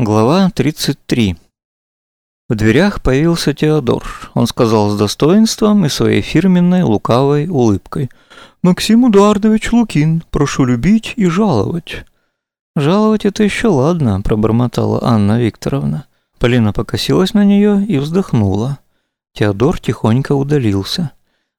Глава 33 В дверях появился Теодор. Он сказал с достоинством и своей фирменной лукавой улыбкой. «Максим Эдуардович Лукин, прошу любить и жаловать». «Жаловать это еще ладно», – пробормотала Анна Викторовна. Полина покосилась на нее и вздохнула. Теодор тихонько удалился.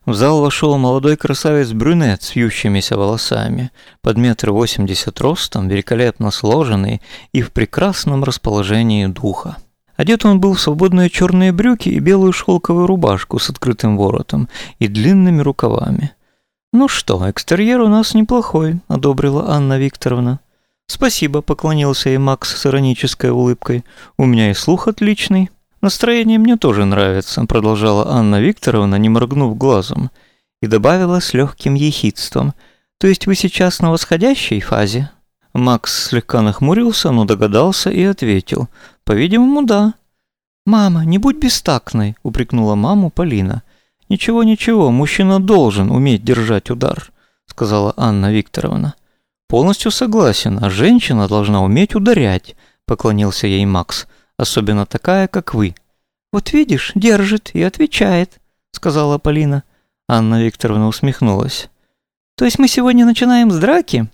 В зал вошел молодой красавец-брюнет с вьющимися волосами, под метр восемьдесят ростом, великолепно сложенный и в прекрасном расположении духа. Одет он был в свободные черные брюки и белую шелковую рубашку с открытым воротом и длинными рукавами. «Ну что, экстерьер у нас неплохой», – одобрила Анна Викторовна. «Спасибо», – поклонился ей Макс с иронической улыбкой. «У меня и слух отличный». «Настроение мне тоже нравится», – продолжала Анна Викторовна, не моргнув глазом, и добавила с легким ехидством. «То есть вы сейчас на восходящей фазе?» Макс слегка нахмурился, но догадался и ответил. «По-видимому, да». «Мама, не будь бестактной», – упрекнула маму Полина. «Ничего, ничего, мужчина должен уметь держать удар», – сказала Анна Викторовна. «Полностью согласен, а женщина должна уметь ударять», – поклонился ей Макс особенно такая, как вы. Вот видишь, держит и отвечает, сказала Полина. Анна Викторовна усмехнулась. То есть мы сегодня начинаем с драки?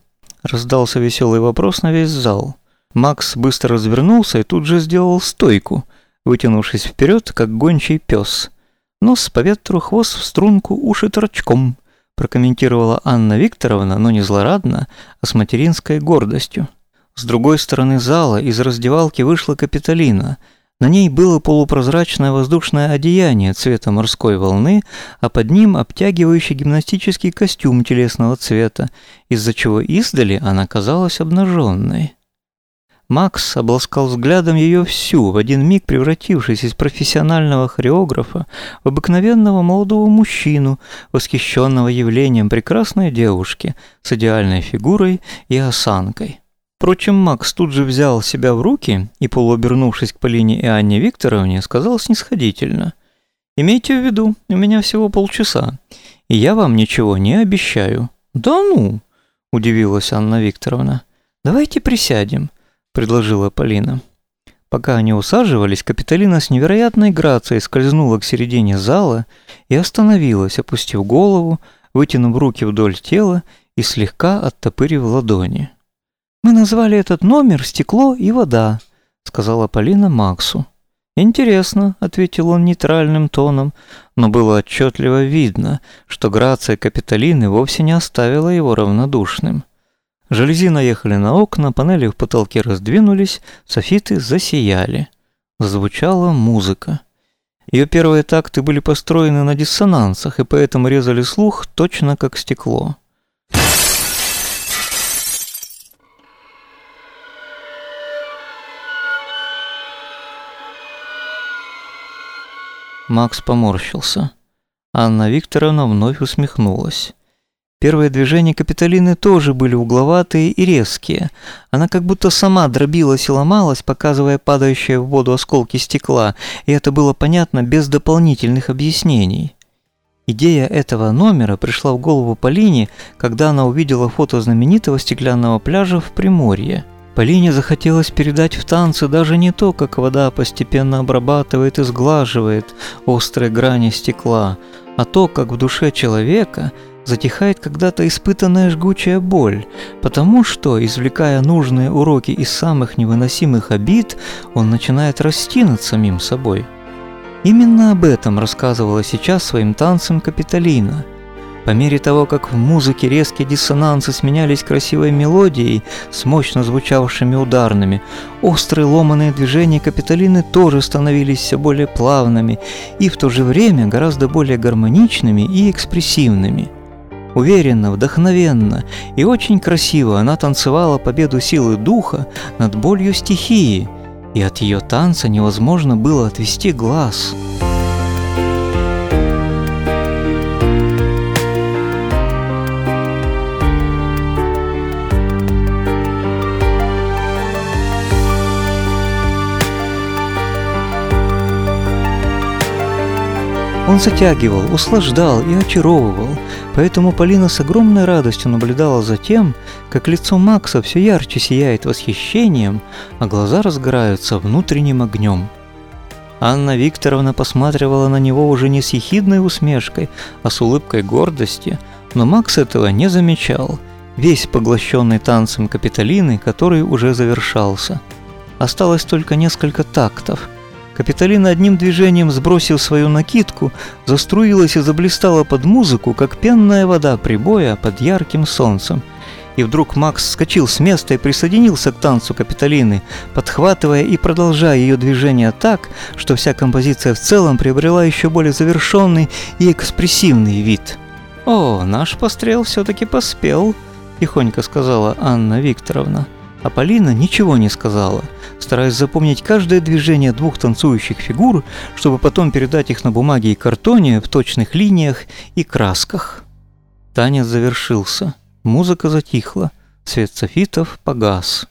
Раздался веселый вопрос на весь зал. Макс быстро развернулся и тут же сделал стойку, вытянувшись вперед, как гончий пес. Нос по ветру, хвост в струнку, уши торчком, прокомментировала Анна Викторовна, но не злорадно, а с материнской гордостью. С другой стороны зала из раздевалки вышла Капитолина. На ней было полупрозрачное воздушное одеяние цвета морской волны, а под ним обтягивающий гимнастический костюм телесного цвета, из-за чего издали она казалась обнаженной. Макс обласкал взглядом ее всю, в один миг превратившись из профессионального хореографа в обыкновенного молодого мужчину, восхищенного явлением прекрасной девушки с идеальной фигурой и осанкой. Впрочем, Макс тут же взял себя в руки и, полуобернувшись к Полине и Анне Викторовне, сказал снисходительно. «Имейте в виду, у меня всего полчаса, и я вам ничего не обещаю». «Да ну!» – удивилась Анна Викторовна. «Давайте присядем», – предложила Полина. Пока они усаживались, Капитолина с невероятной грацией скользнула к середине зала и остановилась, опустив голову, вытянув руки вдоль тела и слегка оттопырив ладони. «Мы назвали этот номер «Стекло и вода», — сказала Полина Максу. «Интересно», — ответил он нейтральным тоном, но было отчетливо видно, что грация Капитолины вовсе не оставила его равнодушным. Жалюзи наехали на окна, панели в потолке раздвинулись, софиты засияли. Звучала музыка. Ее первые такты были построены на диссонансах и поэтому резали слух точно как стекло. Макс поморщился. Анна Викторовна вновь усмехнулась. Первые движения Капитолины тоже были угловатые и резкие. Она как будто сама дробилась и ломалась, показывая падающие в воду осколки стекла, и это было понятно без дополнительных объяснений. Идея этого номера пришла в голову Полине, когда она увидела фото знаменитого стеклянного пляжа в Приморье – Полине захотелось передать в танце даже не то, как вода постепенно обрабатывает и сглаживает острые грани стекла, а то, как в душе человека затихает когда-то испытанная жгучая боль, потому что, извлекая нужные уроки из самых невыносимых обид, он начинает расти над самим собой. Именно об этом рассказывала сейчас своим танцем Капитолина – по мере того, как в музыке резкие диссонансы сменялись красивой мелодией с мощно звучавшими ударными, острые ломаные движения Капитолины тоже становились все более плавными и в то же время гораздо более гармоничными и экспрессивными. Уверенно, вдохновенно и очень красиво она танцевала победу силы духа над болью стихии, и от ее танца невозможно было отвести глаз. Он затягивал, услаждал и очаровывал, поэтому Полина с огромной радостью наблюдала за тем, как лицо Макса все ярче сияет восхищением, а глаза разгораются внутренним огнем. Анна Викторовна посматривала на него уже не с ехидной усмешкой, а с улыбкой гордости, но Макс этого не замечал, весь поглощенный танцем Капитолины, который уже завершался. Осталось только несколько тактов – Капитолина одним движением сбросив свою накидку, заструилась и заблистала под музыку, как пенная вода прибоя под ярким солнцем. И вдруг Макс вскочил с места и присоединился к танцу Капитолины, подхватывая и продолжая ее движение так, что вся композиция в целом приобрела еще более завершенный и экспрессивный вид. «О, наш пострел все-таки поспел», – тихонько сказала Анна Викторовна. А Полина ничего не сказала, стараясь запомнить каждое движение двух танцующих фигур, чтобы потом передать их на бумаге и картоне в точных линиях и красках. Танец завершился. Музыка затихла. Свет софитов погас.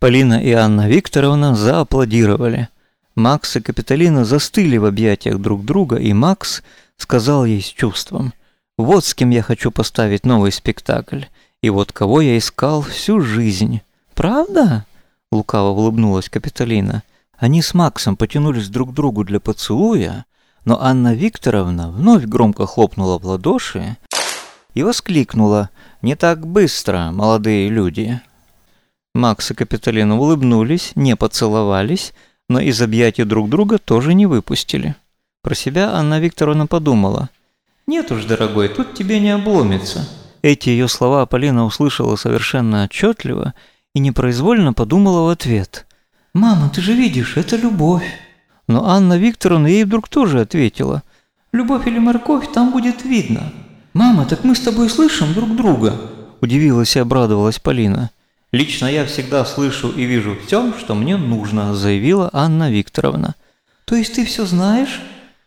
Полина и Анна Викторовна зааплодировали. Макс и Капитолина застыли в объятиях друг друга, и Макс сказал ей с чувством, «Вот с кем я хочу поставить новый спектакль, и вот кого я искал всю жизнь». «Правда?» – лукаво улыбнулась Капитолина. Они с Максом потянулись друг к другу для поцелуя, но Анна Викторовна вновь громко хлопнула в ладоши и воскликнула «Не так быстро, молодые люди!». Макс и Капитолина улыбнулись, не поцеловались, но из объятий друг друга тоже не выпустили. Про себя Анна Викторовна подумала «Нет уж, дорогой, тут тебе не обломится». Эти ее слова Полина услышала совершенно отчетливо – и непроизвольно подумала в ответ. «Мама, ты же видишь, это любовь». Но Анна Викторовна ей вдруг тоже ответила. «Любовь или морковь, там будет видно». «Мама, так мы с тобой слышим друг друга?» Удивилась и обрадовалась Полина. «Лично я всегда слышу и вижу все, что мне нужно», заявила Анна Викторовна. «То есть ты все знаешь?»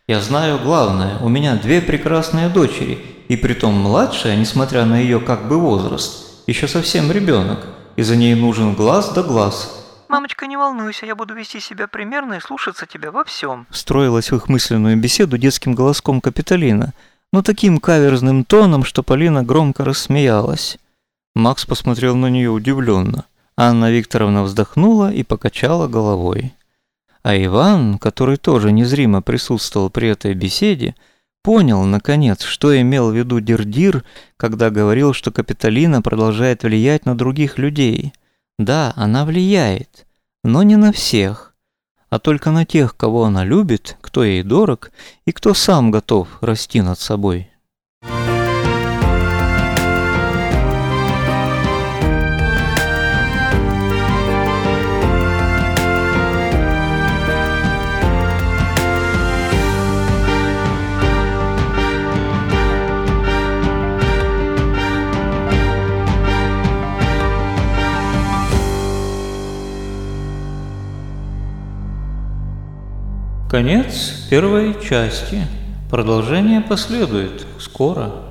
«Я знаю главное. У меня две прекрасные дочери, и притом младшая, несмотря на ее как бы возраст, еще совсем ребенок и за ней нужен глаз да глаз. «Мамочка, не волнуйся, я буду вести себя примерно и слушаться тебя во всем», встроилась в их мысленную беседу детским голоском Капитолина, но таким каверзным тоном, что Полина громко рассмеялась. Макс посмотрел на нее удивленно. Анна Викторовна вздохнула и покачала головой. А Иван, который тоже незримо присутствовал при этой беседе, Понял, наконец, что имел в виду Дирдир, когда говорил, что Капитолина продолжает влиять на других людей. Да, она влияет, но не на всех, а только на тех, кого она любит, кто ей дорог и кто сам готов расти над собой. Конец первой части. Продолжение последует скоро.